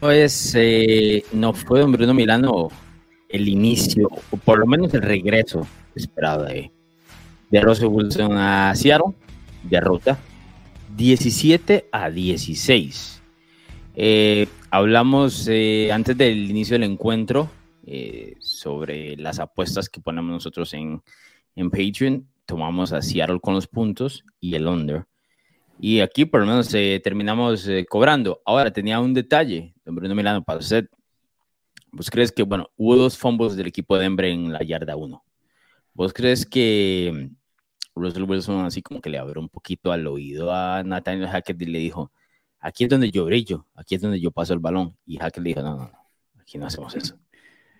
Pues eh, no fue Don Bruno Milano el inicio, o por lo menos el regreso esperado de, de Russell Wilson a Seattle, derrota 17 a 16. Eh, hablamos eh, antes del inicio del encuentro sobre las apuestas que ponemos nosotros en, en Patreon. Tomamos a Seattle con los puntos y el under. Y aquí por lo menos terminamos cobrando. Ahora tenía un detalle, don Bruno Milano, para usted. ¿Vos crees que, bueno, hubo dos fumbles del equipo de Denver en la yarda 1? ¿Vos crees que Russell Wilson así como que le abrió un poquito al oído a Nathaniel Hackett y le dijo, aquí es donde yo brillo, aquí es donde yo paso el balón? Y Hackett le dijo, no, no, no, aquí no hacemos eso.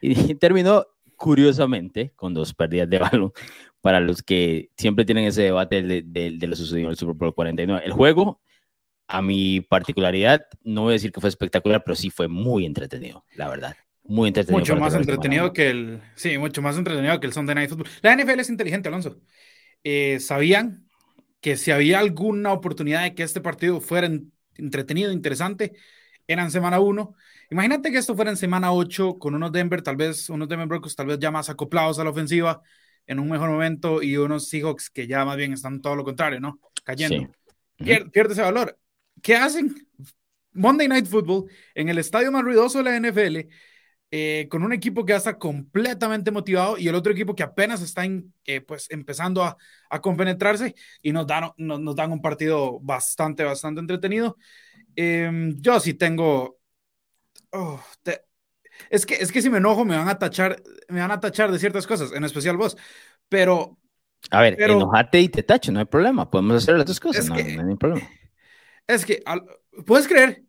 Y terminó curiosamente con dos pérdidas de balón para los que siempre tienen ese debate de, de, de lo sucedido en el Super Bowl 49. El juego, a mi particularidad, no voy a decir que fue espectacular, pero sí fue muy entretenido, la verdad muy entretenido. Mucho más entretenido que el. Sí, mucho más entretenido que el Sunday Night Football. La NFL es inteligente, Alonso. Eh, sabían que si había alguna oportunidad de que este partido fuera entretenido, interesante, era en semana 1. Imagínate que esto fuera en semana 8 con unos Denver, tal vez, unos Denver Broncos tal vez ya más acoplados a la ofensiva en un mejor momento y unos Seahawks que ya más bien están todo lo contrario, ¿no? Cayendo. Pierde ese valor. ¿Qué hacen? Monday Night Football en el estadio más ruidoso de la NFL eh, con un equipo que ya está completamente motivado y el otro equipo que apenas está eh, pues empezando a, a, compenetrarse y nos dan, nos, dan un partido bastante, bastante entretenido. Em, yo sí tengo... Oh, es, que, es que si me enojo me van a tachar, me van a tachar de ciertas cosas, en especial vos, pero... A ver, enojate y te tacho, no hay problema, podemos hacer las dos cosas, no, hay problema. Es que, ¿puedes creer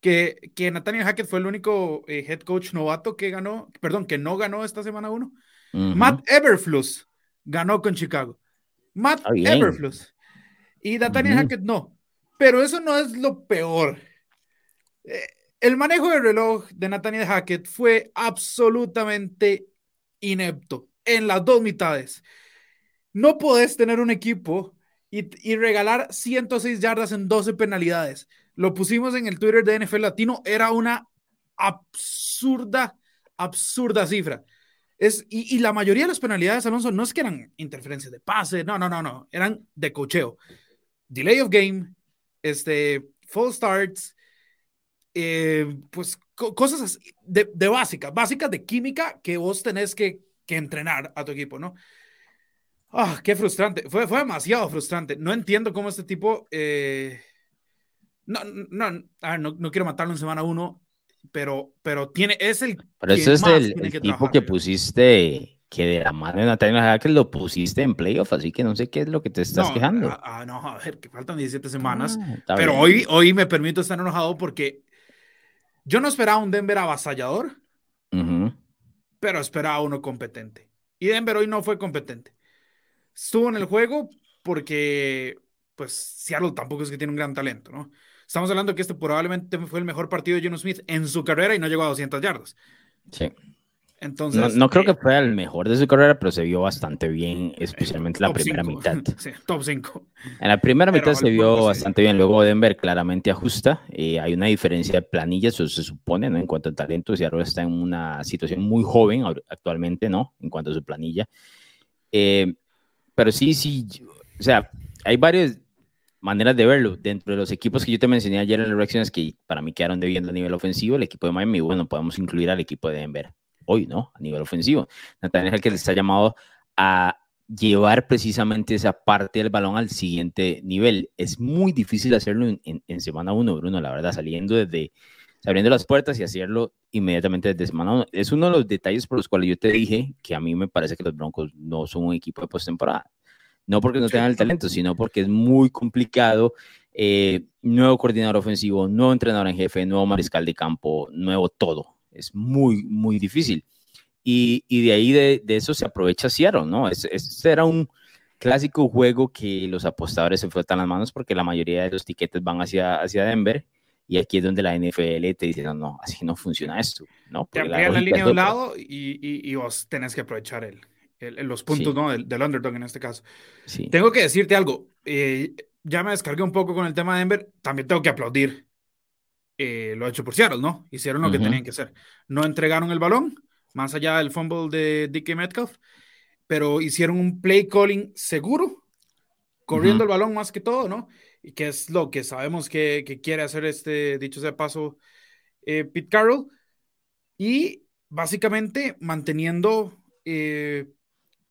que, que Nathaniel Hackett fue el único eh, head coach novato que ganó, perdón, que no ganó esta semana uno. Matt Everfluss ganó con Chicago. Matt Everfluss. Y Nathaniel Hackett no. Pero eso no es lo peor. Eh, el manejo del reloj de Nathaniel Hackett fue absolutamente inepto en las dos mitades. No podés tener un equipo y, y regalar 106 yardas en 12 penalidades lo pusimos en el Twitter de NFL Latino, era una absurda, absurda cifra. Es, y, la mayoría de las penalidades, Alonso, no es que eran interferencias de pase, no, no, no, no, eran de cocheo. Delay of game, este, false starts, eh, pues cosas de, de básicas, básicas de química que vos tenés que, que entrenar a tu equipo, ¿no? Ah, qué frustrante, fue, fue demasiado frustrante. No entiendo cómo este tipo eh, no, no, no, no, quiero matarlo en semana uno, pero, pero tiene, es el. Pero ese es el, tipo que pusiste, que de la mano de Natalia que lo pusiste en playoff, así que no sé qué es lo que te estás quejando. Ah, ah, no, a ver, que faltan 17 semanas. Ah, pero hoy, hoy me permito estar enojado porque yo no esperaba un Denver avasallador, pero esperaba uno competente. Y Denver hoy no fue competente. Estuvo en el juego porque, pues, Seattle tampoco es que tiene un gran talento, ¿no? Estamos hablando que este probablemente fue el mejor partido de Geno Smith en su carrera y no llegó a 200 yardas. Sí. Entonces, no, creo que fue el mejor de su carrera, pero se vio bastante bien, especialmente la primera mitad. Sí, top 5. En la primera mitad se vio bastante bien. Luego Denver claramente ajusta. Eh, hay una diferencia de planilla, eso se supone, ¿no? En cuanto a talento, Seattle está en una situación muy joven actualmente, ¿no? En cuanto a su planilla. Eh, pero sí, sí, o sea, hay varios, maneras de verlo. Dentro de los equipos que yo te mencioné ayer en las reacciones que para mí quedaron debiendo a nivel ofensivo, el equipo de Miami, bueno, podemos incluir al equipo de Denver hoy, ¿no? A nivel ofensivo. Nathaniel que le está llamado a llevar precisamente esa parte del balón al siguiente nivel. Es muy difícil hacerlo en, semana uno, Bruno, la verdad, saliendo desde, abriendo las puertas y hacerlo inmediatamente desde semana uno. Es uno de los detalles por los cuales yo te dije que a mí me parece que los Broncos no son un equipo de postemporada. No porque no tengan el talento, sino porque es muy complicado. Eh, nuevo coordinador ofensivo, nuevo entrenador en jefe, nuevo mariscal de campo, nuevo todo. Es muy, muy difícil. Y, y de ahí de, de, eso se aprovecha Seattle, ¿no? Este era un clásico juego que los apostadores se frotan las manos porque la mayoría de los tiquetes van hacia, hacia Denver. Y aquí es donde la NFL te dice, no, no, así no funciona esto, ¿no? Te la, la línea de un lado y, y, y, vos tenés que aprovechar el, los puntos ¿no? del, underdog en este caso. Sí. Tengo que decirte algo. Eh, ya me descargué un poco con el tema de Denver. También tengo que aplaudir eh, lo hecho por Seattle, ¿no? Hicieron lo que tenían que hacer. No entregaron el balón, más allá del fumble de Dickie Metcalf, pero hicieron un play calling seguro, corriendo el balón más que todo, ¿no? Y que es lo que sabemos que, que quiere hacer este, dicho sea paso, eh, Pete Carroll. Y básicamente manteniendo eh,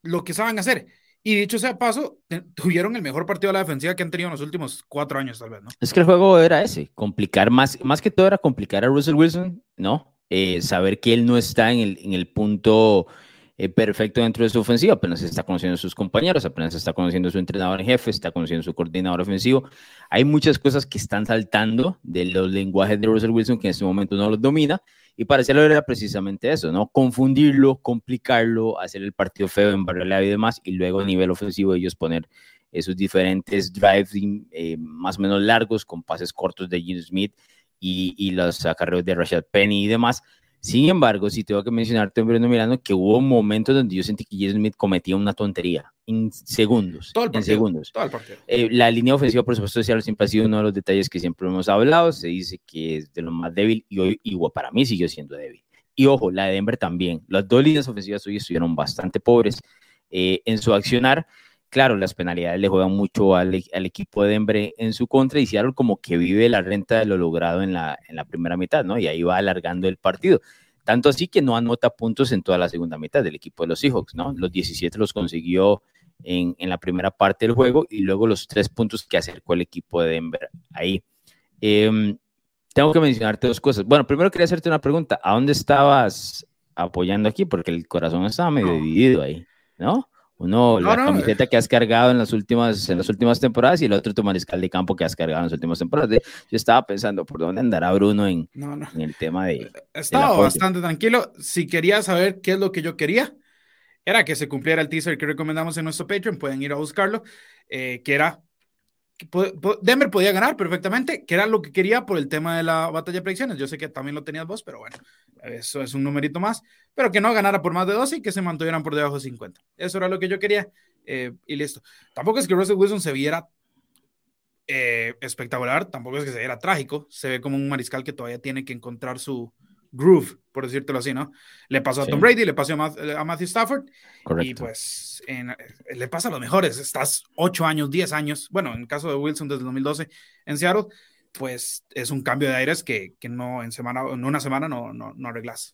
lo que saben hacer. Y dicho sea paso, tuvieron el mejor partido de la defensiva que han tenido en los últimos cuatro años, tal vez, ¿no? Es que el juego era ese, complicar más, más que todo era complicar a Russell Wilson, ¿no? Eh, saber que él no está en el, en el punto eh, perfecto dentro de su ofensiva, apenas está conociendo a sus compañeros, apenas está conociendo a su entrenador en jefe, está conociendo a su coordinador ofensivo. Hay muchas cosas que están saltando de los lenguajes de Russell Wilson que en este momento no los domina y para hacerlo era precisamente eso, ¿no? Confundirlo, complicarlo, hacer el partido feo, en la y demás, y luego a nivel ofensivo ellos poner esos diferentes drives eh, más o menos largos con pases cortos de Gene Smith y, y los acarreos de Rashad Penny y demás sin embargo, sí tengo que mencionarte, Bruno Milano, que hubo momentos donde yo sentí que Jason Smith cometía una tontería en segundos. Todo el en segundos. Todo el partido. Eh, la línea ofensiva, por supuesto, siempre ha sido uno de los detalles que siempre hemos hablado. Se dice que es de lo más débil y hoy, igual para mí siguió siendo débil. Y ojo, la de Denver también. Las dos líneas ofensivas hoy estuvieron bastante pobres eh, en su accionar claro, las penalidades le juegan mucho al, equipo de Denver en su contra y Seattle como que vive la renta de lo logrado en la, primera mitad, ¿no? Y ahí va alargando el partido. Tanto así que no anota puntos en toda la segunda mitad del equipo de los Seahawks, ¿no? Los 17 los consiguió en, en la primera parte del juego y luego los tres puntos que acercó el equipo de Denver ahí. Em, tengo que mencionarte dos cosas. Bueno, primero quería hacerte una pregunta. ¿A dónde estabas apoyando aquí? Porque el corazón estaba medio dividido ahí, ¿no? Uno, la camiseta que has cargado en las, últimas, en las últimas temporadas y el otro tu mariscal de campo que has cargado en las últimas temporadas. Yo estaba pensando, ¿por dónde andará Bruno en, en el tema de... Eh, estaba bastante tranquilo. Si quería saber qué es lo que yo quería, era que se cumpliera el teaser que recomendamos en nuestro Patreon, pueden ir a buscarlo, eh, que era Denver podía ganar perfectamente, que era lo que quería por el tema de la batalla de predicciones. Yo sé que también lo tenías vos, pero bueno, eso es un numerito más. Pero que no ganara por más de 12 y que se mantuvieran por debajo de 50. Eso era lo que yo quería eh, y listo. Tampoco es que Russell Wilson se viera eh, espectacular, tampoco es que se viera trágico. Se ve como un mariscal que todavía tiene que encontrar su, groove, por decírtelo así, ¿no? Le pasó a Tom Brady, le pasó a, Matthew Stafford. Y pues eh, le pasa a los mejores. Estás 8 años, 10 años, bueno, en el caso de Wilson desde el 2012 en Seattle, pues es un cambio de aires que, que no en, semana, en una semana no, no, no arreglas.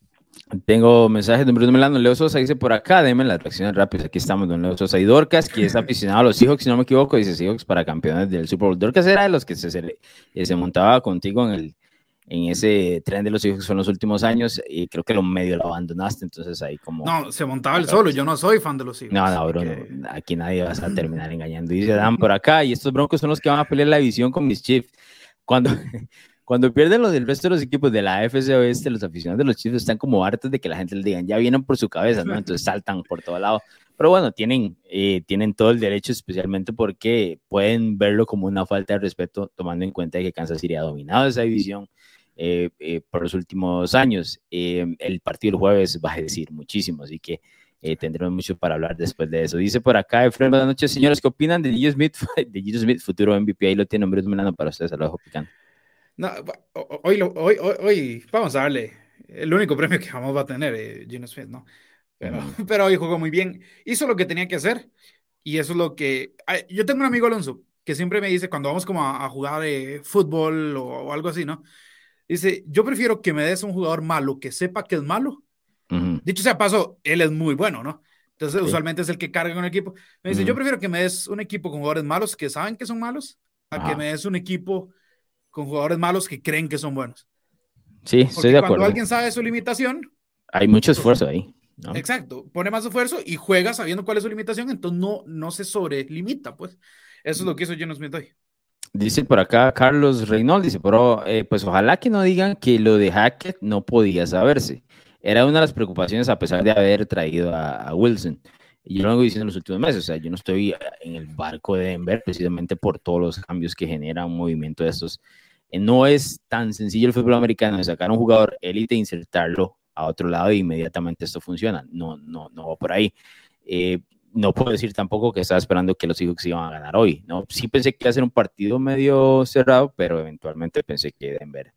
Tengo mensajes de Bruno Melano. Leo Sosa dice por acá, denme las reacciones rápidas. Aquí estamos, don Leo Sosa. Y Dorcas, que es aficionado a los Seahawks, si no me equivoco, dice Seahawks para campeones del Super Bowl. Dorcas era de los que se, se, se montaba contigo en el, en ese tren de los hijos son los últimos años y creo que lo medio lo abandonaste, entonces ahí como... No, se montaba el solo, yo no soy fan de los hijos. No, no, Bruno, aquí nadie va a terminar engañando. Dice Dan por acá, y estos broncos son los que van a pelear la división con mis Chiefs. Cuando, cuando pierden los del resto de los equipos de la AFC Oeste, los aficionados de los Chiefs están como hartos de que la gente les digan, ya vienen por su cabeza, ¿no? Entonces saltan por todo lado. Pero bueno, tienen, eh, tienen todo el derecho, especialmente porque pueden verlo como una falta de respeto, tomando en cuenta que Kansas City ha dominado esa división eh, eh, por los últimos años. Eh, el partido del jueves va a decir muchísimo, así que tendremos mucho para hablar después de eso. Dice por acá, Efraín, buenas noches, señores, ¿qué opinan de Gilles Smith, de Gilles Smith, futuro MVP? Ahí lo tiene, hombre, dominando para ustedes, a lo dejo picando. No, hoy, hoy, hoy, vamos a darle el único premio que jamás va a tener, eh, Smith, ¿no? Pero, pero hoy jugó muy bien, hizo lo que tenía que hacer y eso es lo que... Yo tengo un amigo Alonso que siempre me dice cuando vamos como a, jugar de fútbol o, o, algo así, ¿no? Dice, yo prefiero que me des un jugador malo que sepa que es malo. Dicho sea paso, él es muy bueno, ¿no? Entonces, usualmente es el que carga con el equipo. Me dice, yo prefiero que me des un equipo con jugadores malos que saben que son malos, a que me des un equipo con jugadores malos que creen que son buenos. Sí, estoy de acuerdo. Cuando alguien sabe su limitación, hay mucho esfuerzo ahí. Exacto, pone más esfuerzo y juega sabiendo cuál es su limitación, entonces no, no se sobrelimita, pues. Eso es lo que hizo Geno Smith hoy. Dice por acá Carlos Reynolds, dice, pero eh, pues ojalá que no digan que lo de Hackett no podía saberse. Era una de las preocupaciones a pesar de haber traído a, Wilson. Y yo lo vengo diciendo en los últimos meses, o sea, yo no estoy en el barco de Denver precisamente por todos los cambios que genera un movimiento de estos. Eh, no es tan sencillo el fútbol americano de sacar un jugador élite e insertarlo a otro lado y inmediatamente esto funciona. No, no, no por ahí. Eh, no puedo decir tampoco que estaba esperando que los Seahawks iban a ganar hoy, ¿no? Sí pensé que iba a ser un partido medio cerrado, pero eventualmente pensé que Denver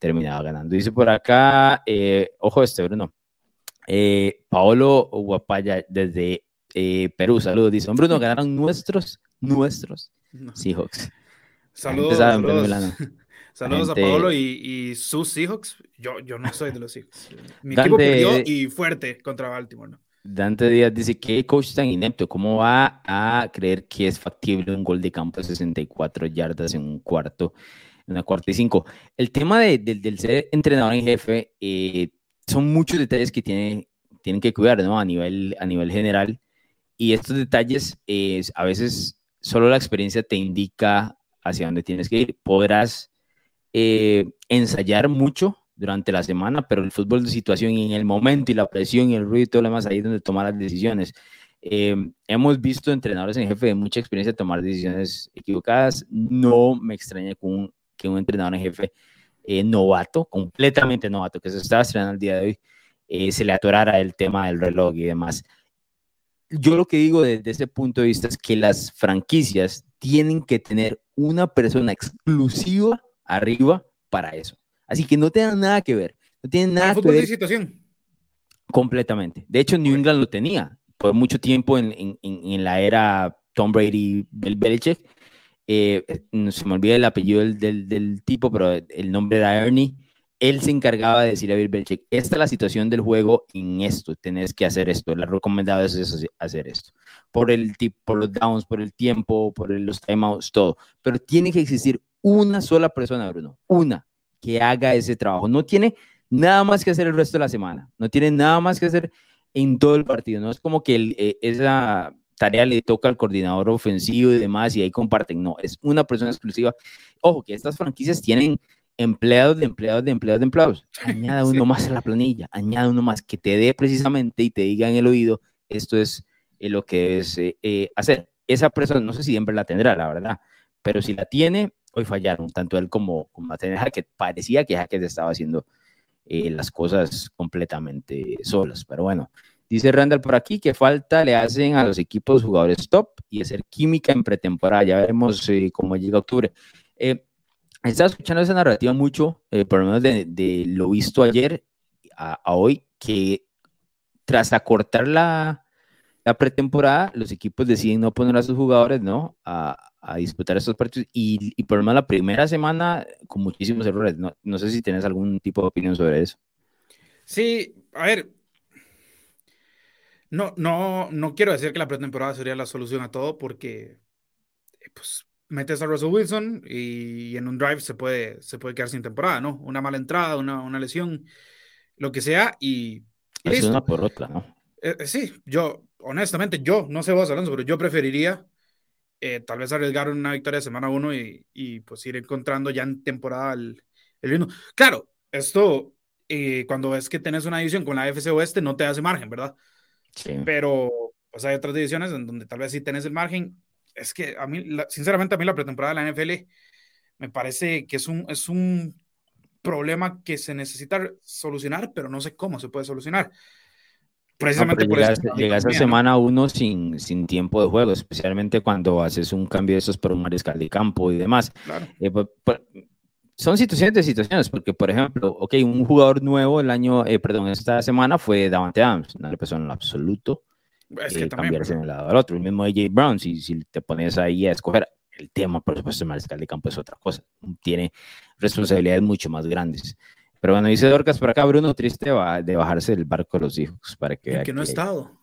terminaba ganando. Dice por acá, eh, ojo este, Bruno. Eh, Paolo Guapaya desde eh, Perú, saludos. Dice, Bruno, ganaron nuestros, nuestros Seahawks. Saludos, saludos. saludos a Paolo y, sus Seahawks. Yo, yo no soy de los Seahawks. Mi equipo perdió y fuerte contra Baltimore. ¿no? Dante Díaz dice, ¿qué coach tan inepto? ¿Cómo va a creer que es factible un gol de campo de 64 yardas en un cuarto, en una cuarta y cinco? El tema de, del ser entrenador en jefe, eh, son muchos detalles que tiene, tienen que cuidar, ¿no? A nivel, a nivel general. Y estos detalles, a veces solo la experiencia te indica hacia dónde tienes que ir. Podrás eh, ensayar mucho, durante la semana, pero el fútbol de situación y en el momento y la presión y el ruido y todo lo demás, ahí es donde tomar las decisiones. Eh, hemos visto entrenadores en jefe de mucha experiencia tomar decisiones equivocadas. No me extraña que un, que un entrenador en jefe eh, novato, completamente novato, que se está estrenando el día de hoy, eh, se le atorara el tema del reloj y demás. Yo lo que digo desde ese punto de vista es que las franquicias tienen que tener una persona exclusiva arriba para eso. Así que no tienen nada que ver. No tienen nada que ver. de situación. Completamente. De hecho, New England lo tenía por mucho tiempo en, en, en la era Tom Brady, Bill Belichick. Eh, se me olvida el apellido del, del, del, tipo, pero el nombre era Ernie. Él se encargaba de decir a Bill Belichick, esta es la situación del juego en esto, tenés que hacer esto, la recomendada es hacer esto, por el por los downs, por el tiempo, por los timeouts, todo. Pero tiene que existir una sola persona, Bruno, una, que haga ese trabajo. No tiene nada más que hacer el resto de la semana, no tiene nada más que hacer en todo el partido. No es como que eh, esa tarea le toca al coordinador ofensivo y demás y ahí comparten. No, es una persona exclusiva. Ojo, que estas franquicias tienen empleados de empleados de empleados de empleados. Añada uno más a la planilla, añada uno más que te dé precisamente y te diga en el oído, esto es eh, lo que debes eh, hacer. Esa persona, no sé si siempre la tendrá, la verdad, pero si la tiene, hoy fallaron, tanto él como, como Hackett. Parecía que Hackett estaba haciendo eh, las cosas completamente solas, pero bueno. Dice Randall por aquí que falta le hacen a los equipos jugadores top y hacer química en pretemporada. Ya veremos eh, cómo llega octubre. Eh, escuchando esa narrativa mucho, eh, por lo menos de, lo visto ayer a, a, hoy, que tras acortar la, la pretemporada, los equipos deciden no poner a sus jugadores, ¿no? A, a disputar estos partidos y, y por lo menos la primera semana con muchísimos errores. No, no sé si tienes algún tipo de opinión sobre eso. Sí, a ver, no, no, no quiero decir que la pretemporada sería la solución a todo porque pues metes a Russell Wilson y, en un drive se puede, se puede quedar sin temporada, ¿no? Una mala entrada, una, una lesión, lo que sea y... es una por otra, ¿no? Eh, eh, sí, yo, honestamente, yo, no sé vos, Alonso, pero yo preferiría eh, tal vez arriesgar una victoria de semana uno y, y, pues ir encontrando ya en temporada el, el ritmo. Claro, esto cuando es que tenés una división con la FC Oeste no te hace margen, ¿verdad? Sí. Pero pues hay otras divisiones en donde tal vez sí tenés el margen. Es que a mí, sinceramente, a mí la pretemporada de la NFL me parece que es un, es un problema que se necesita solucionar, pero no sé cómo se puede solucionar. Precisamente por llegas, eso. Llegas a semana uno sin, sin tiempo de juego, especialmente cuando haces un cambio de esos por un mariscal de campo y demás. Claro. Eh, pues, pues, son situaciones de situaciones, porque por ejemplo, ok, un jugador nuevo el año, eh, perdón, esta semana fue Davante Adams, no le pasó en lo absoluto es que eh, cambiarse de un lado al otro. El mismo AJ Brown, si, si te pones ahí a escoger, el tema, por supuesto, el mariscal de campo es otra cosa, tiene responsabilidades mucho más grandes. Pero bueno, dice Dorcas por acá, Bruno, triste va de bajarse del barco de los hijos. Para que, que no ha estado.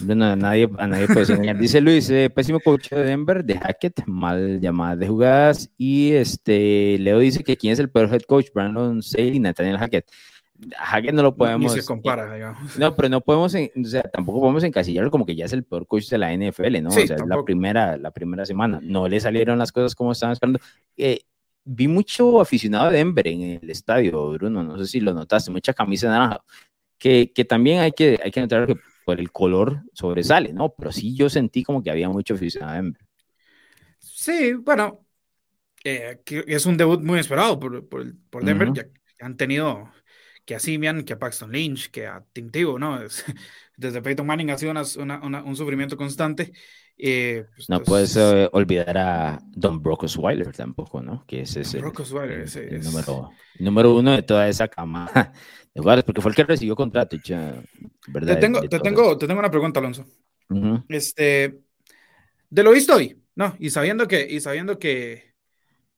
Bueno, a nadie, a nadie puede engañar. Dice Luis, eh, pésimo coach de Denver, de Hackett, mal llamada de jugadas. Y este, Leo dice que quién es el peor head coach, Brandon Sale y Nathaniel Hackett. Hackett no lo podemos. Ni se compara, digamos. No, pero no podemos, o sea, tampoco podemos encasillarlo como que ya es el peor coach de la NFL, ¿no? Sí, o sea, es la primera, la primera semana. No le salieron las cosas como estaban esperando. Eh, vi mucho aficionado de Denver en el estadio, Bruno, no sé si lo notaste, mucha camisa naranja, que, que también hay que, hay que notar que por el color sobresale, ¿no? Pero sí yo sentí como que había mucho aficionado de Denver. Sí, bueno, eh, que es un debut muy esperado por, por, por Denver, uh -huh. ya han tenido que a Simian, que a Paxton Lynch, que a Tim Tebow, ¿no? desde Peyton Manning ha sido una, una, un sufrimiento constante Eh, pues, no puedes eh, olvidar a Don Brock Osweiler tampoco, ¿no? Que ese es el, número, número, uno de toda esa cama de jugadores, porque fue el que recibió contrato. ¿verdad? Te, tengo, te, tengo, te tengo una pregunta, Alonso. Este, de lo visto hoy, ¿no? Y sabiendo que, y sabiendo que,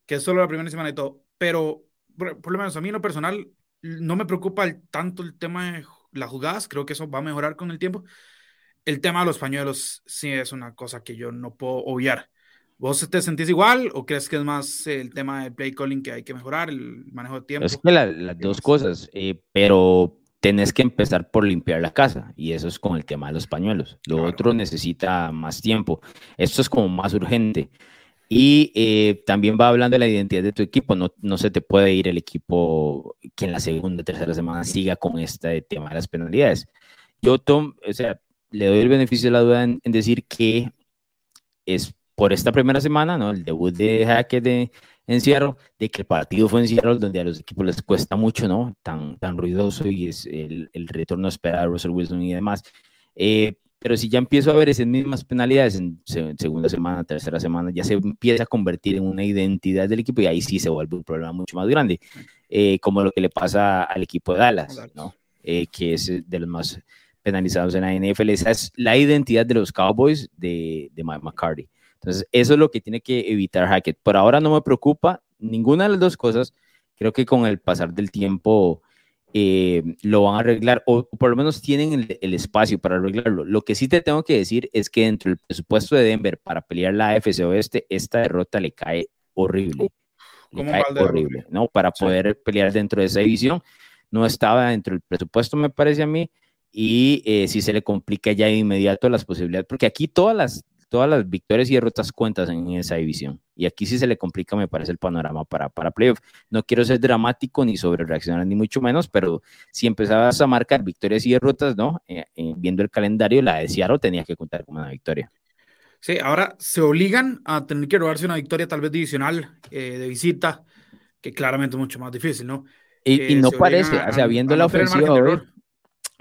que es solo la primera semana y todo, pero por, lo menos a mí en lo personal no me preocupa tanto el tema de las jugadas, creo que eso va a mejorar con el tiempo el tema de los pañuelos sí es una cosa que yo no puedo obviar. ¿Vos te sentís igual o crees que es más el tema de play calling que hay que mejorar, el manejo de tiempo? Es que las dos cosas, eh, pero tenés que empezar por limpiar la casa y eso es con el tema de los pañuelos. Lo otro necesita más tiempo. Esto es como más urgente. Y eh, también va hablando de la identidad de tu equipo. No, no se te puede ir el equipo que en la segunda, tercera semana siga con este tema de las penalidades. Yo, Tom, o sea, le doy el beneficio de la duda en, decir que es por esta primera semana, ¿no? El debut de Hackett de, en Seattle, de que el partido fue en Seattle, donde a los equipos les cuesta mucho, ¿no? Tan, tan ruidoso y es el, el retorno esperado de Russell Wilson y demás. Eh, pero si ya empiezo a ver esas mismas penalidades en, segunda semana, tercera semana, ya se empieza a convertir en una identidad del equipo y ahí sí se vuelve un problema mucho más grande, eh, como lo que le pasa al equipo de Dallas, ¿no? Eh, que es de los más penalizados en la NFL. Esa es la identidad de los Cowboys de, de Mike McCarthy. Entonces, eso es lo que tiene que evitar Hackett. Por ahora no me preocupa ninguna de las dos cosas. Creo que con el pasar del tiempo eh, lo van a arreglar, o, por lo menos tienen el, espacio para arreglarlo. Lo que sí te tengo que decir es que dentro del presupuesto de Denver para pelear la AFC Oeste, esta derrota le cae horrible. Le cae horrible, ¿no? Para poder pelear dentro de esa división. No estaba dentro del presupuesto, me parece a mí y eh, si se le complica ya de inmediato las posibilidades, porque aquí todas las, todas las victorias y derrotas cuentas en esa división. Y aquí sí se le complica, me parece, el panorama para, para playoff. No quiero ser dramático ni sobre reaccionar, ni mucho menos, pero si empezabas a marcar victorias y derrotas, ¿no? Eh, eh, viendo el calendario, la de Seattle tenía que contar como una victoria. Sí, ahora se obligan a tener que robarse una victoria tal vez divisional de visita, que claramente es mucho más difícil, ¿no? Y, no parece, o sea, viendo la ofensiva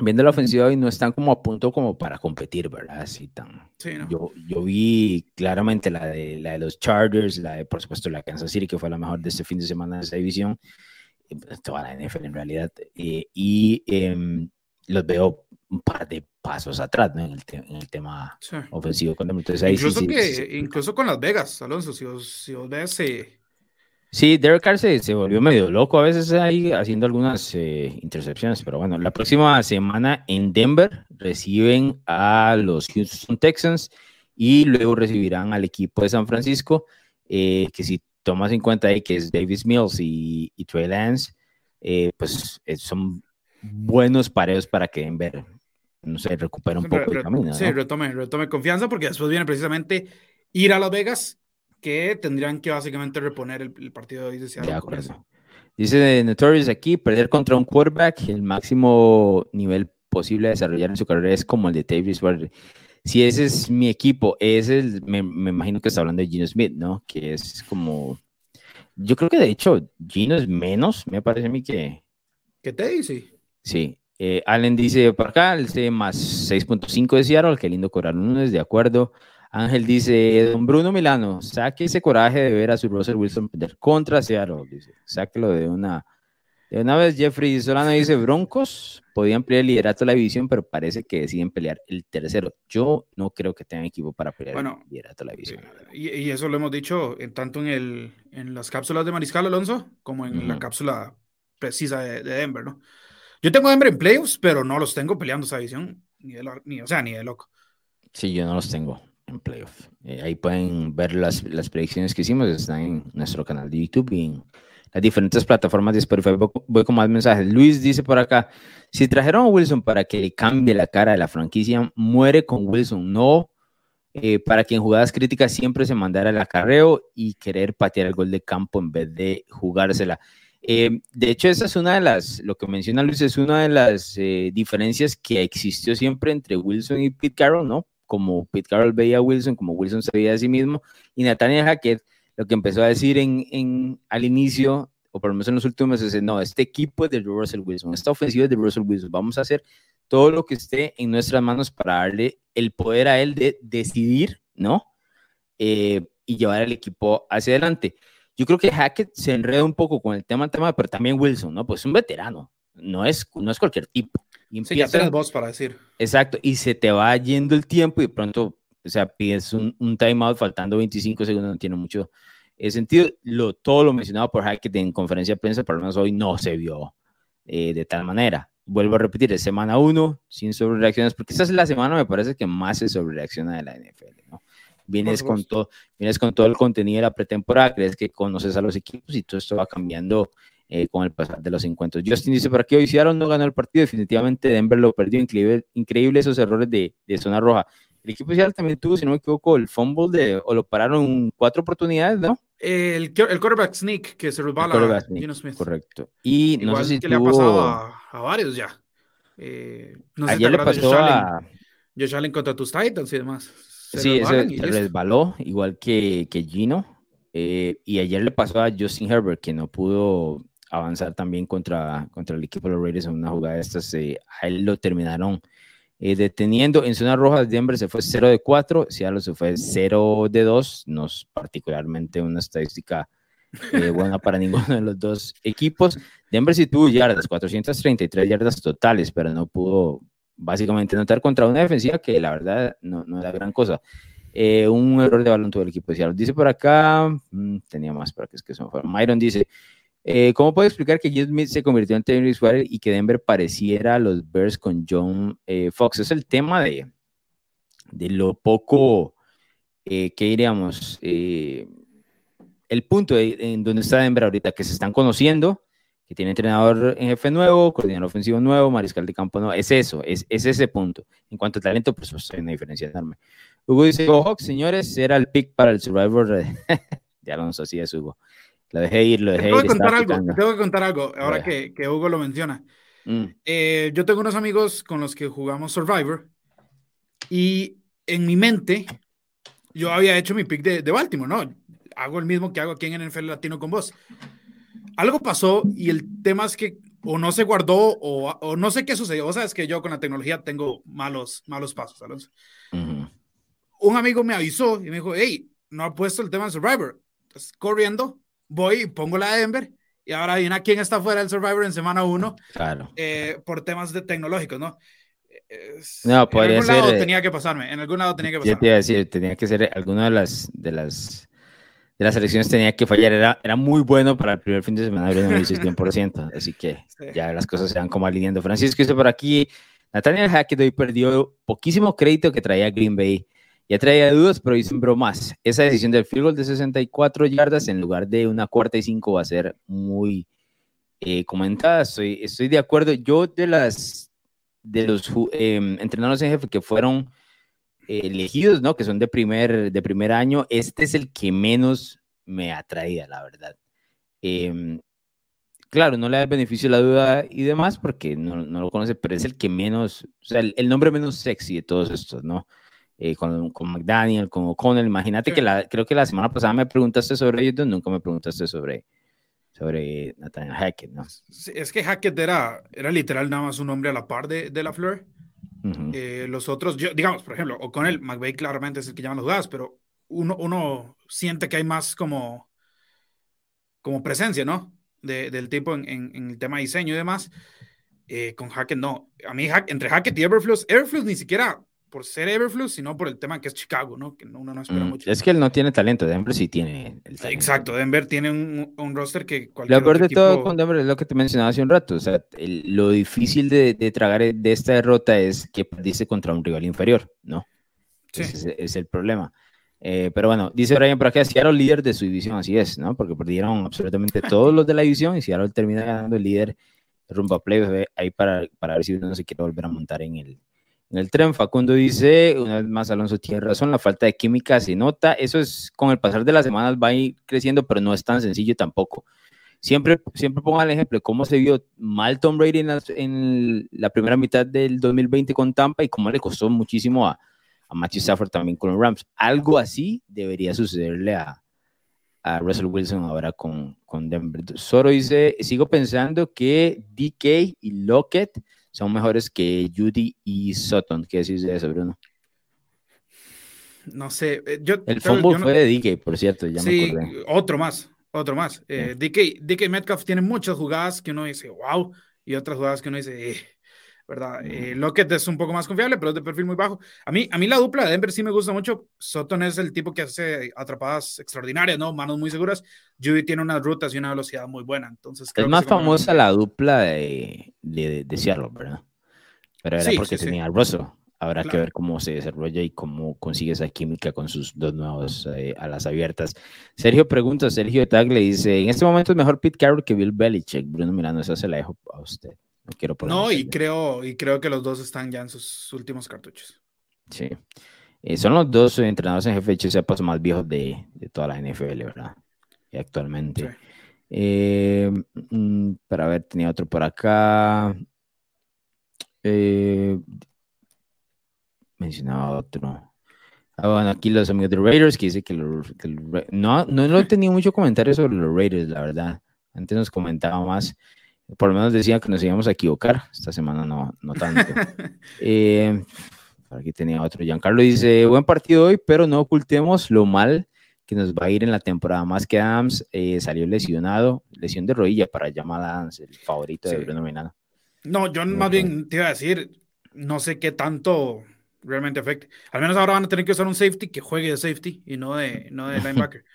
viendo la ofensiva hoy no están como a punto como para competir, ¿verdad? Así tan. yo, yo vi claramente la de, la de los Chargers, la de, por supuesto, la Kansas City, que fue la mejor de este fin de semana de esa división, pues, toda la NFL en realidad, eh, y em, los veo un par de pasos atrás en, el en, el tema ofensivo. Entonces, ahí incluso, que, incluso con Las Vegas, Alonso, si os, si os ves... Eh, Sí, Derek Carr se, volvió medio loco a veces ahí haciendo algunas eh, intercepciones, pero bueno, la próxima semana en Denver reciben a los Houston Texans y luego recibirán al equipo de San Francisco, eh, que si tomas en cuenta ahí que es Davis Mills y, Trey Lance, eh, pues son buenos pareos para que Denver, no sé, recupere un poco el camino. Sí, retome, retome confianza porque después viene precisamente ir a Las Vegas que tendrían que básicamente reponer el, partido de hoy de Dice Notorious aquí, perder contra un quarterback, el máximo nivel posible de desarrollar en su carrera es como el de Davis Si ese es mi equipo, ese me, imagino que está hablando de Gino Smith, ¿no? Que es como, yo creo que de hecho Gino es menos, me parece a mí que... ¿Qué te dice? Sí. Eh, Allen dice por acá, el C más 6.5 de Seattle, qué lindo cobrar lunes, de acuerdo. Ángel dice, don Bruno Milano, saque ese coraje de ver a su Russell Wilson perder contra Seattle, dice, sáquelo de una, de una vez. Jeffrey Solano dice, Broncos podían pelear el liderato de la división, pero parece que deciden pelear el tercero. Yo no creo que tengan equipo para pelear el liderato de la división. Eh, y, eso lo hemos dicho en, tanto en, el, en las cápsulas de Mariscal Alonso como en la cápsula precisa de, Denver, ¿no? Yo tengo Denver en playoffs, pero no los tengo peleando esa división, ni, ni o sea, ni de loco. Sí, yo no los tengo en playoff. Eh, ahí pueden ver las, las, predicciones que hicimos, están en nuestro canal de YouTube y en las diferentes plataformas de Spotify. Voy, con más mensajes. Luis dice por acá, si trajeron a Wilson para que le cambie la cara de la franquicia, muere con Wilson, no eh, para que en jugadas críticas siempre se mandara el acarreo y querer patear el gol de campo en vez de jugársela. Eh, de hecho, esa es una de las, lo que menciona Luis, es una de las diferencias que existió siempre entre Wilson y Pete Carroll, ¿no? Como Pete Carroll veía a Wilson, como Wilson se veía a sí mismo, y Nathaniel Hackett lo que empezó a decir en, en, al inicio, o por lo menos en los últimos meses, no, este equipo es de Russell Wilson, esta ofensiva es de Russell Wilson, vamos a hacer todo lo que esté en nuestras manos para darle el poder a él de decidir ¿no? Eh, y llevar el equipo hacia adelante. Yo creo que Hackett se enreda un poco con el tema, tema, pero también Wilson, ¿no? Pues es un veterano, no es, no es cualquier tipo. Y sí, ya voz para decir. Exacto, y se te va yendo el tiempo y de pronto, o sea, pides un, un timeout faltando 25 segundos, no tiene mucho sentido. Lo, todo lo mencionado por Hackett en conferencia de prensa, por lo menos hoy no se vio eh, de tal manera. Vuelvo a repetir, es semana 1, sin sobrereacciones, porque esta es la semana, me parece, que más se sobrereacciona de la NFL, ¿no? Vienes con, todo, vienes con todo el contenido de la pretemporada, crees que conoces a los equipos y todo esto va cambiando eh, con el pasar de los encuentros. Justin dice, ¿para qué hoy Seattle no ganó el partido? Definitivamente Denver lo perdió, increíble, increíble esos errores de, de zona roja. El equipo de Seattle también tuvo, si no me equivoco, el fumble de, o lo pararon cuatro oportunidades, ¿no? El, el quarterback sneak que se resbala a Gino Smith. Correcto. Y no sé si que le ha pasado a, varios ya. Eh, no Ayer le pasó a... Josh Allen contra tus Titans y demás. sí, ese se resbaló, igual que, que Gino. Eh, y ayer le pasó a Justin Herbert, que no pudo avanzar también contra, contra el equipo de los Raiders en una jugada de estas. Eh, a él lo terminaron eh, deteniendo en zona roja, Denver se fue 0 de 4, Seattle se fue 0 de 2, no es particularmente una estadística eh, buena para ninguno de los dos equipos. Denver sí tuvo yardas, 433 yardas totales, pero no pudo básicamente anotar contra una defensiva que la verdad no, no era gran cosa. Eh, un error de balón todo el equipo Seattle. Dice por acá, mm, tenía más para que es que son Myron dice, eh, ¿Cómo puede explicar que Jim Smith se convirtió en Terry Suárez y que Denver pareciera a los Bears con John eh, Fox? Es el tema de, de lo poco eh, que diríamos, eh, el punto en donde está Denver ahorita, que se están conociendo, que tiene entrenador en jefe nuevo, coordinador ofensivo nuevo, mariscal de campo nuevo, es eso, es, es ese punto. En cuanto a talento, pues, pues hay una diferencia enorme. Hugo dice, ojo, señores, era el pick para el Survivor. ya lo así es Hugo. Lo dejé ir, lo dejé ir. Contar algo, tengo que contar algo, ahora que, que, Hugo lo menciona. Mm. Eh, yo tengo unos amigos con los que jugamos Survivor y en mi mente yo había hecho mi pick de, de Baltimore, ¿no? Hago el mismo que hago aquí en NFL Latino con vos. Algo pasó y el tema es que o no se guardó o, o no sé qué sucedió. O sea, es que yo con la tecnología tengo malos, malos pasos, Alonso. Un amigo me avisó y me dijo, hey, no ha puesto el tema de Survivor. Estás corriendo, voy pongo la de Denver y ahora viene quién está fuera del Survivor en semana 1 claro. Eh, por temas de tecnológicos, ¿no? no, podría en algún Lado eh, tenía que pasarme, en algún lado tenía que pasarme. Yo te iba a decir, tenía que ser alguna de las, de las, de las elecciones tenía que fallar. Era, era muy bueno para el primer fin de semana, no lo 100%, así que ya las cosas se van como alineando. Francisco dice por aquí, Nathaniel Hackett hoy perdió poquísimo crédito que traía Green Bay ya traía dudas, pero hizo bromas. Esa decisión del field goal de 64 yardas en lugar de una cuarta y cinco va a ser muy eh, comentada. Estoy, estoy de acuerdo. Yo de las de los em, entrenadores en jefe que fueron eh, elegidos, ¿no? Que son de primer, de primer año, este es el que menos me atraía, la verdad. Em, claro, no le da beneficio la duda y demás porque no, no, lo conoce, pero es el que menos, o sea, el, el nombre menos sexy de todos estos, ¿no? Eh, con, con, McDaniel, con O'Connell. Imagínate que la, creo que la semana pasada me preguntaste sobre ellos, nunca me preguntaste sobre, sobre Nathaniel Hackett, ¿no? es que Hackett era, era literal nada más un hombre a la par de, de la Fleur. Eh, los otros, yo, digamos, por ejemplo, O'Connell, McVeigh claramente es el que llaman los jugadas, pero uno, uno siente que hay más como, como presencia, ¿no? De, del tipo en, en, el tema de diseño y demás. Eh, con Hackett no. A mí, entre Hackett y Everflux, Everflux ni siquiera por ser Everflux, sino por el tema que es Chicago, ¿no? Que uno no espera mm, mucho. Es que él no tiene talento, Denver sí tiene el talento. Exacto, Denver tiene un, un roster que cualquier Lo peor de todo con Denver es lo que te mencionaba hace un rato, o sea, lo difícil de, de, tragar de esta derrota es que perdiste contra un rival inferior, ¿no? Sí. Ese es, el problema. Eh, pero bueno, dice Brian por acá, Seattle líder de su división, así es, ¿no? Porque perdieron absolutamente todos los de la división y Seattle termina ganando el líder rumbo a playoffs ahí para, para ver si uno se quiere volver a montar en el, en el tren, Facundo dice, una vez más Alonso tiene razón, la falta de química se nota, eso es con el pasar de las semanas va a ir creciendo, pero no es tan sencillo tampoco. Siempre, siempre pongo el ejemplo de cómo se vio mal Tom Brady en la, primera mitad del 2020 con Tampa y cómo le costó muchísimo a, a Matthew Stafford también con los Rams. Algo así debería sucederle a, Russell Wilson ahora con, con Denver. Solo dice, sigo pensando que DK y Lockett son mejores que Judy y Sutton. ¿Qué decís de eso, Bruno? no sé. Eh, yo, el fútbol fue de DK, por cierto, ya sí, otro más, otro más. Eh, DK, Metcalf tiene muchas jugadas que uno dice, wow, y otras jugadas que uno dice, eh, ¿verdad? Eh, Lockett es un poco más confiable, pero es de perfil muy bajo. A mí, a mí la dupla de Denver sí me gusta mucho. Sutton es el tipo que hace atrapadas extraordinarias, ¿no? Manos muy seguras. Judy tiene unas rutas y una velocidad muy buena. Entonces, es más famosa la dupla de, de, de, Seattle, ¿verdad? Pero era porque tenía sí. Russell. Habrá que ver cómo se desarrolla y cómo consigue esa química con sus dos nuevos eh, alas abiertas. Sergio pregunta, Sergio Tag le dice, en este momento es mejor Pete Carroll que Bill Belichick. Bruno Miranda, eso se la dejo a usted. No quiero No, y creo, y creo que los dos están ya en sus últimos cartuchos. Sí. Eh, son los dos entrenadores en jefe de paso más viejos de, de, toda la NFL, ¿verdad? Y actualmente. Eh, mm, para ver, tenía otro por acá. Eh, mencionaba otro. Ah, bueno, aquí los amigos de Raiders que dice que, no, no, no he tenido mucho comentario sobre los Raiders, la verdad. Antes nos comentaba más por lo menos decía que nos íbamos a equivocar. Esta semana no, no tanto. eh, aquí tenía otro. Giancarlo dice, buen partido hoy, pero no ocultemos lo mal que nos va a ir en la temporada. Más que Adams eh, salió lesionado, lesión de rodilla para llamar a Adams, el favorito de Bruno Minano. No, yo más bien te iba a decir, no sé qué tanto realmente afecte. Al menos ahora van a tener que usar un safety que juegue de safety y no de, no de linebacker.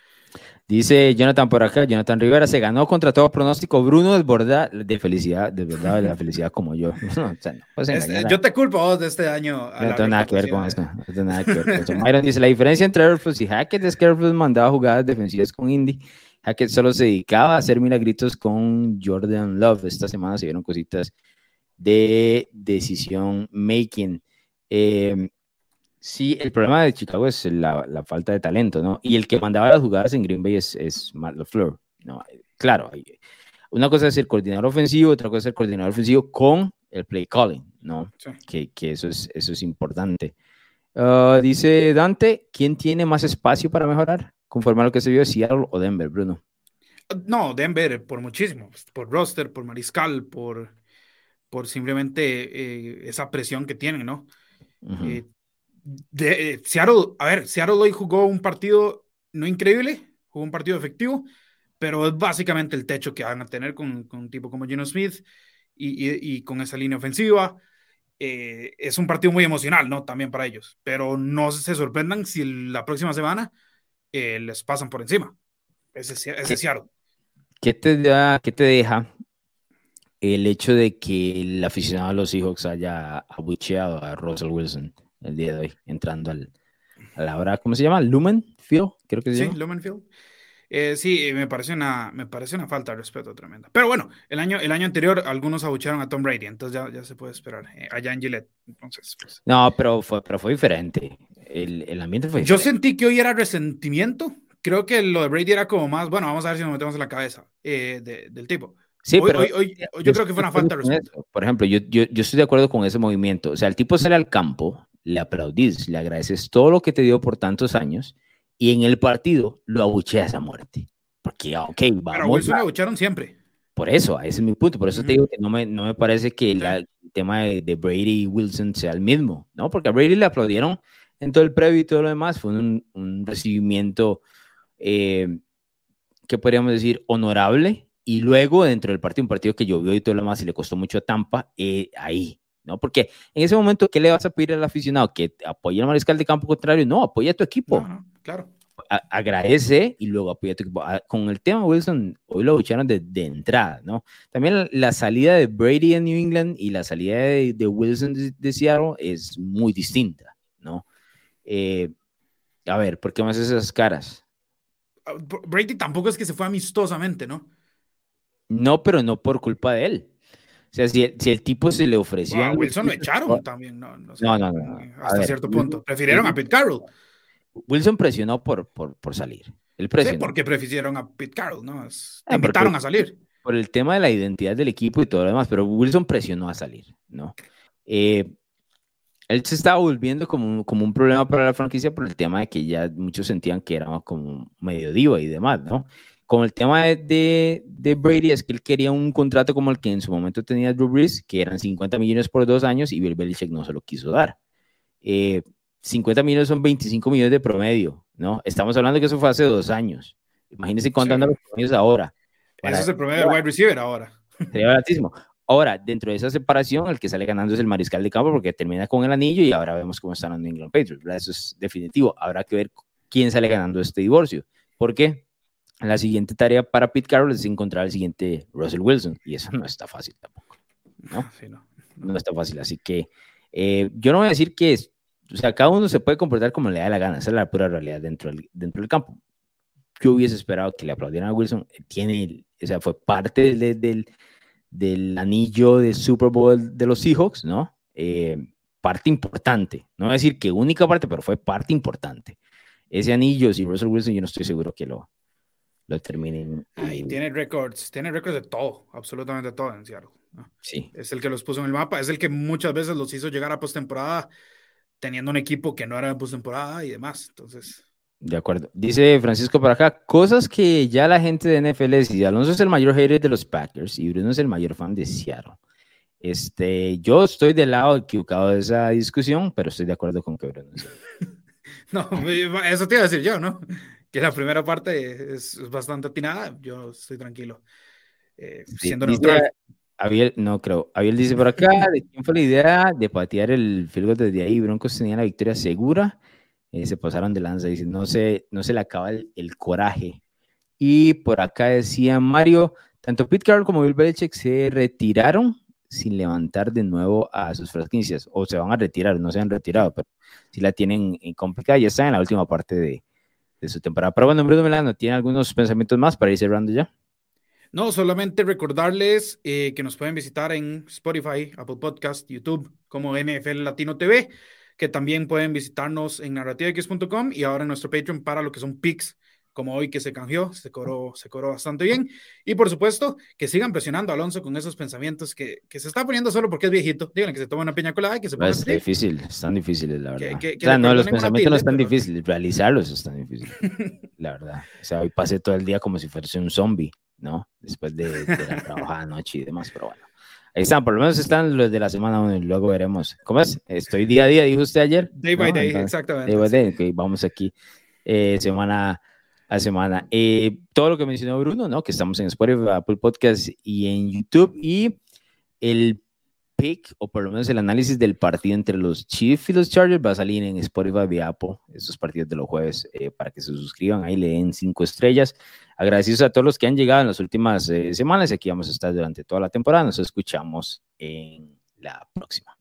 Dice Jonathan por acá, Jonathan Rivera se ganó contra todo pronóstico. Bruno desborda de felicidad, de verdad, de la felicidad como yo. yo te culpo vos de este año. No tengo nada que ver con eso. No tengo nada que ver con eso. Myron dice: La diferencia entre Airflows y Hackett es que Airflows mandaba jugadas defensivas con Indy. Hackett solo se dedicaba a hacer milagritos con Jordan Love. Esta semana se vieron cositas de decisión making. Eh, Sí, el problema de Chicago es la, la, falta de talento, ¿no? Y el que mandaba las jugadas en Green Bay es, es Matt LaFleur, ¿no? Claro, una cosa es el coordinador ofensivo, otra cosa es el coordinador ofensivo con el play calling, ¿no? Que, que, eso, es, eso es importante. Uh, dice Dante, ¿quién tiene más espacio para mejorar? Conforme a lo que se vio de Seattle o Denver, Bruno. No, Denver, por muchísimo, por roster, por mariscal, por, por simplemente eh, esa presión que tienen, ¿no? Uh eh, Seattle, a ver, Seattle hoy jugó un partido no increíble, jugó un partido efectivo, pero es básicamente el techo que van a tener con, con un tipo como Gino Smith y, y, con esa línea ofensiva. Eh, es un partido muy emocional, ¿no? También para ellos, pero no se sorprendan si la próxima semana eh, les pasan por encima. Ese, ese Seattle. ¿Qué te, da, ¿Qué te deja el hecho de que el aficionado a los Seahawks haya abucheado a Russell Wilson? El día de hoy, entrando al, a la hora, ¿cómo se llama? Lumen Field, creo que se sí, Lumen Field. Eh, sí, me parece, una, me parece una falta de respeto tremenda. Pero bueno, el año, el año anterior algunos abucharon a Tom Brady, entonces ya, ya se puede esperar eh, allá en Gillette. Entonces, pues. No, pero fue, pero fue diferente. El, el ambiente fue Yo sentí que hoy era resentimiento. Creo que lo de Brady era como más, bueno, vamos a ver si nos metemos en la cabeza eh, de, del tipo. Sí, pero hoy, hoy, yo, creo que fue una falta de respeto. Por ejemplo, yo, yo, yo, estoy de acuerdo con ese movimiento. O sea, el tipo sale al campo le aplaudís, le agradeces todo lo que te dio por tantos años y en el partido lo abucheas a muerte. Porque, ah, ok, vamos. Pero Wilson lo abucharon siempre. Por eso, ese es mi punto. Por eso te digo que no me, no me parece que el tema de, Brady y Wilson sea el mismo, ¿no? Porque a Brady le aplaudieron en todo el previo y todo lo demás. Fue un, un recibimiento, eh, que podríamos decir, honorable. Y luego, dentro del partido, un partido que llovió y todo lo demás y le costó mucho a Tampa, eh, ahí ¿no? Porque en ese momento, ¿qué le vas a pedir al aficionado? ¿Que apoye al mariscal de campo contrario? No, apoya a tu equipo. claro. agradece y luego apoya a tu equipo. Ah, con el tema Wilson, hoy lo escucharon de, de, entrada, ¿no? También la, salida de Brady en New England y la salida de, de Wilson de, Seattle es muy distinta, ¿no? Eh, a ver, ¿por qué más esas caras? Ah, Brady tampoco es que se fue amistosamente, ¿no? No, pero no por culpa de él. O sea, si, si el tipo se le ofreció. a Wilson lo echaron también, no, no, no, no, Hasta cierto punto. Prefirieron a Pete Carroll. Wilson presionó por, por, por salir. Él presionó. Sí, porque prefirieron a Pete Carroll, ¿no? Ah, invitaron a salir. Por el tema de la identidad del equipo y todo lo demás, pero Wilson presionó a salir, ¿no? Eh, él se estaba volviendo como un, como un problema para la franquicia por el tema de que ya muchos sentían que era como medio diva y demás, ¿no? Con el tema de, de, Brady es que él quería un contrato como el que en su momento tenía Drew Brees, que eran 50 millones por dos años, y Bill Belichick no se lo quiso dar. Eh, 50 millones son 25 millones de promedio, ¿no? Estamos hablando que eso fue hace dos años. Imagínense cuánto andan los promedios ahora. Ese es el promedio del wide receiver ahora. Sería baratísimo. Ahora, dentro de esa separación, el que sale ganando es el mariscal de campo porque termina con el anillo y ahora vemos cómo están los England Patriots. Eso es definitivo. Habrá que ver quién sale ganando este divorcio. Porque la siguiente tarea para Pete Carroll es encontrar al siguiente Russell Wilson y eso no está fácil tampoco. ¿no? no, está fácil. Así que eh, yo no voy a decir que es, o sea, cada uno se puede comportar como le da la gana. Esa es la pura realidad dentro del, dentro del campo. Yo hubiese esperado que le aplaudieran a Wilson. Tiene, o sea, fue parte del, del del anillo de Super Bowl de los Seahawks, ¿no? Eh, parte importante, no voy a decir que única parte, pero fue parte importante. Ese anillo, si Russell Wilson, yo no estoy seguro que lo, lo terminen. Ahí tiene récords, tiene récords de todo, absolutamente todo en Seattle. Sí. Es el que los puso en el mapa, es el que muchas veces los hizo llegar a postemporada teniendo un equipo que no era de postemporada y demás. Entonces, de acuerdo. Dice Francisco para acá, cosas que ya la gente de NFL dice. Alonso es el mayor hater de los Packers y Bruno es el mayor fan de Seattle. Este, yo estoy del lado equivocado de esa discusión, pero estoy de acuerdo con que Bruno No, eso te iba a decir yo, ¿no? Que la primera parte es, bastante atinada, yo estoy tranquilo. Eh, siendo neutral. no creo. Abiel dice por acá, ¿de quién fue la idea de patear el field desde ahí? Broncos tenía la victoria segura eh, se pasaron de lanza, dice, no se, no se le acaba el, coraje. Y por acá decía Mario, tanto Pete Carroll como Bill Belichick se retiraron sin levantar de nuevo a sus franquicias, o se van a retirar, no se han retirado, pero si la tienen en complicada, ya están en la última parte de, de su temporada. Pero bueno, Bruno Melano, ¿tiene algunos pensamientos más para ir cerrando ya? No, solamente recordarles eh, que nos pueden visitar en Spotify, Apple Podcast, YouTube, como NFL Latino TV que también pueden visitarnos en narrativax.com y ahora en nuestro Patreon para lo que son pics, como hoy que se canjeó, se cobró, se cobró bastante bien. Y por supuesto, que sigan presionando a Alonso con esos pensamientos que, que se está poniendo solo porque es viejito. Díganle que se tome una piña colada y que se ponga. Es difícil, están difíciles, la verdad. o sea, no, los pensamientos no están difíciles, realizarlos están difíciles, la verdad. O sea, hoy pasé todo el día como si fuese un zombie, ¿no? Después de, de la trabajada noche y demás, pero bueno. Ahí están, por lo menos están los de la semana 1 y luego veremos. ¿Cómo es? Estoy día a día, dijo usted ayer. Day by day, exactamente. Day by day, vamos aquí eh, semana a semana. Eh, todo lo que mencionó Bruno, ¿no? Que estamos en Spotify, Apple Podcast y en YouTube. Y el pick, o por lo menos el análisis del partido entre los Chiefs y los Chargers va a salir en Spotify y Apple, esos partidos de los jueves, eh, para que se suscriban, ahí le den cinco estrellas. Agradecidos a todos los que han llegado en las últimas eh, semanas aquí vamos a estar durante toda la temporada. Nos escuchamos en la próxima.